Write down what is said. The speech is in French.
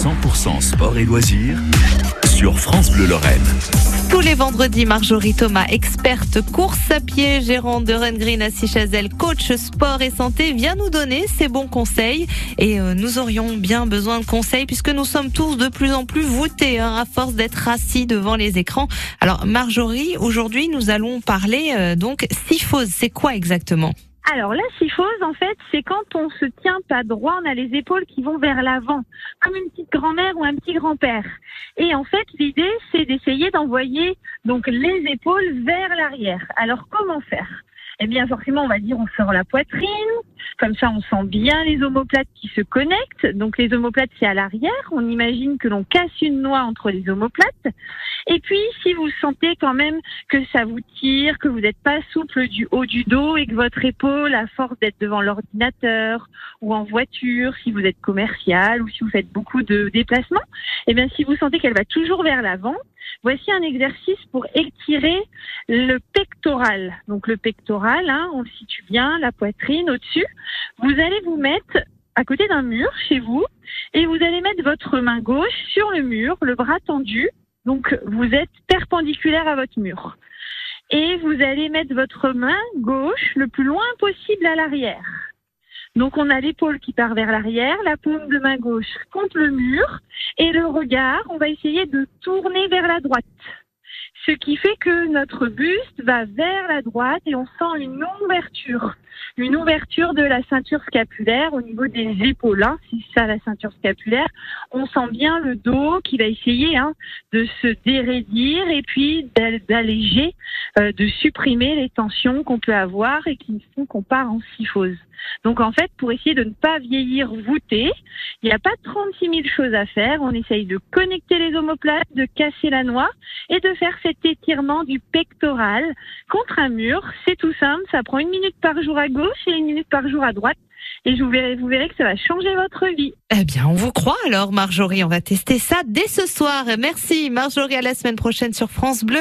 100% sport et loisirs sur France Bleu Lorraine. Tous les vendredis, Marjorie Thomas, experte course à pied, gérante de Ren Green à Sichazel, coach sport et santé, vient nous donner ses bons conseils. Et euh, nous aurions bien besoin de conseils puisque nous sommes tous de plus en plus voûtés hein, à force d'être assis devant les écrans. Alors Marjorie, aujourd'hui nous allons parler euh, donc syphose. C'est quoi exactement? Alors la syphose, en fait, c'est quand on se tient pas droit, on a les épaules qui vont vers l'avant, comme une petite grand-mère ou un petit grand-père. Et en fait, l'idée, c'est d'essayer d'envoyer donc les épaules vers l'arrière. Alors comment faire? Eh bien, forcément, on va dire on sort la poitrine, comme ça, on sent bien les omoplates qui se connectent. Donc les omoplates, c'est à l'arrière. On imagine que l'on casse une noix entre les omoplates. Et puis, si vous sentez quand même que ça vous tire, que vous n'êtes pas souple du haut du dos et que votre épaule, à force d'être devant l'ordinateur ou en voiture, si vous êtes commercial ou si vous faites beaucoup de déplacements, eh bien, si vous sentez qu'elle va toujours vers l'avant, voici un exercice pour étirer le Donc le pectoral, hein, on le situe bien, la poitrine au-dessus. Vous allez vous mettre à côté d'un mur chez vous et vous allez mettre votre main gauche sur le mur, le bras tendu, donc, vous êtes perpendiculaire à votre mur. Et vous allez mettre votre main gauche le plus loin possible à l'arrière. Donc, on a l'épaule qui part vers l'arrière, la paume de main gauche contre le mur, et le regard, on va essayer de tourner vers la droite. Ce qui fait que notre buste va vers la droite et on sent une ouverture une ouverture de la ceinture scapulaire au niveau des épaules. Hein, si ça la ceinture scapulaire, on sent bien le dos qui va essayer hein, de se dérédir et puis d'alléger, euh, de supprimer les tensions qu'on peut avoir et qui font qu'on part en syphose. Donc en fait, pour essayer de ne pas vieillir voûté, il n'y a pas 36 000 choses à faire. On essaye de connecter les omoplates, de casser la noix et de faire cet étirement du pectoral contre un mur. C'est tout simple, ça prend une minute par jour à gauche et une minute par jour à droite. Et vous vous verrez que ça va changer votre vie. Eh bien, on vous croit alors, Marjorie. On va tester ça dès ce soir. Merci, Marjorie. À la semaine prochaine sur France Bleu.